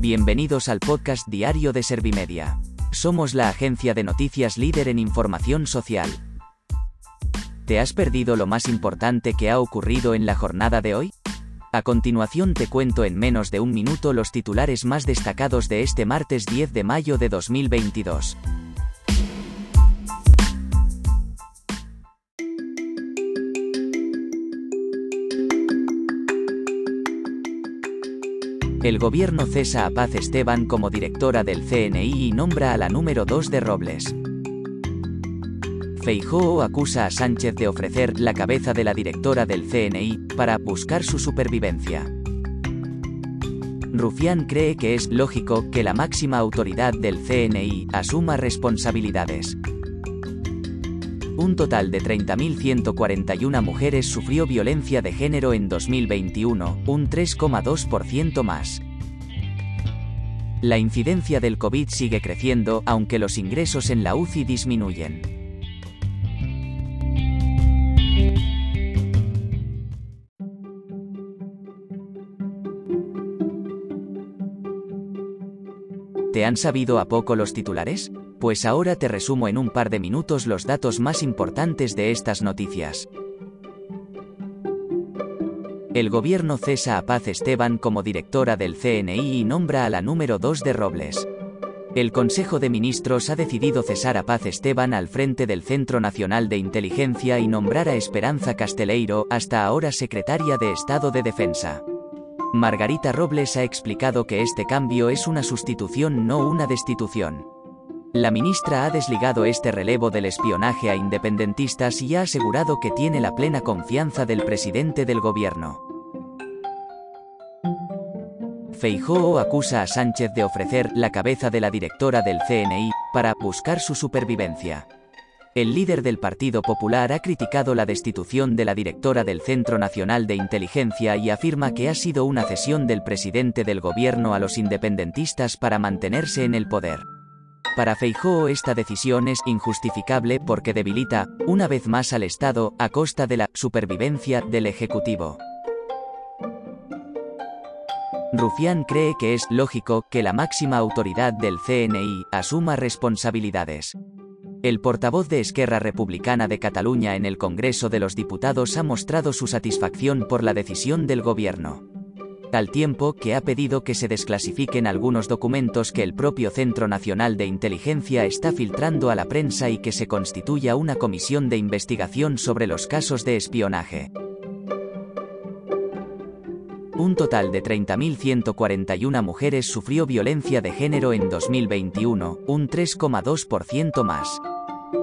Bienvenidos al podcast diario de Servimedia. Somos la agencia de noticias líder en información social. ¿Te has perdido lo más importante que ha ocurrido en la jornada de hoy? A continuación te cuento en menos de un minuto los titulares más destacados de este martes 10 de mayo de 2022. El gobierno cesa a Paz Esteban como directora del CNI y nombra a la número 2 de Robles. Feijóo acusa a Sánchez de ofrecer la cabeza de la directora del CNI para buscar su supervivencia. Rufián cree que es lógico que la máxima autoridad del CNI asuma responsabilidades. Un total de 30.141 mujeres sufrió violencia de género en 2021, un 3,2% más. La incidencia del COVID sigue creciendo, aunque los ingresos en la UCI disminuyen. ¿Te han sabido a poco los titulares? Pues ahora te resumo en un par de minutos los datos más importantes de estas noticias. El gobierno cesa a Paz Esteban como directora del CNI y nombra a la número 2 de Robles. El Consejo de Ministros ha decidido cesar a Paz Esteban al frente del Centro Nacional de Inteligencia y nombrar a Esperanza Casteleiro, hasta ahora secretaria de Estado de Defensa. Margarita Robles ha explicado que este cambio es una sustitución no una destitución. La ministra ha desligado este relevo del espionaje a independentistas y ha asegurado que tiene la plena confianza del presidente del gobierno. Feijóo acusa a Sánchez de ofrecer la cabeza de la directora del CNI para buscar su supervivencia. El líder del Partido Popular ha criticado la destitución de la directora del Centro Nacional de Inteligencia y afirma que ha sido una cesión del presidente del gobierno a los independentistas para mantenerse en el poder. Para Feijóo esta decisión es injustificable porque debilita, una vez más al Estado, a costa de la supervivencia del Ejecutivo. Rufián cree que es lógico que la máxima autoridad del CNI asuma responsabilidades. El portavoz de Esquerra Republicana de Cataluña en el Congreso de los Diputados ha mostrado su satisfacción por la decisión del gobierno al tiempo que ha pedido que se desclasifiquen algunos documentos que el propio Centro Nacional de Inteligencia está filtrando a la prensa y que se constituya una comisión de investigación sobre los casos de espionaje. Un total de 30.141 mujeres sufrió violencia de género en 2021, un 3,2% más.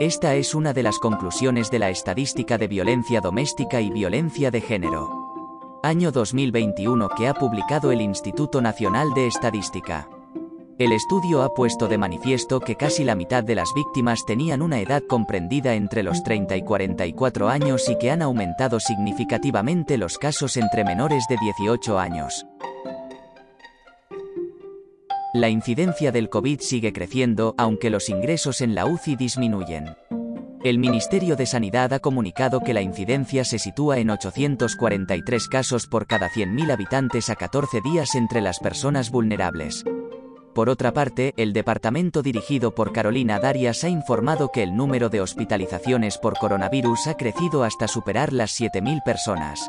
Esta es una de las conclusiones de la estadística de violencia doméstica y violencia de género año 2021 que ha publicado el Instituto Nacional de Estadística. El estudio ha puesto de manifiesto que casi la mitad de las víctimas tenían una edad comprendida entre los 30 y 44 años y que han aumentado significativamente los casos entre menores de 18 años. La incidencia del COVID sigue creciendo, aunque los ingresos en la UCI disminuyen. El Ministerio de Sanidad ha comunicado que la incidencia se sitúa en 843 casos por cada 100.000 habitantes a 14 días entre las personas vulnerables. Por otra parte, el departamento dirigido por Carolina Darias ha informado que el número de hospitalizaciones por coronavirus ha crecido hasta superar las 7.000 personas.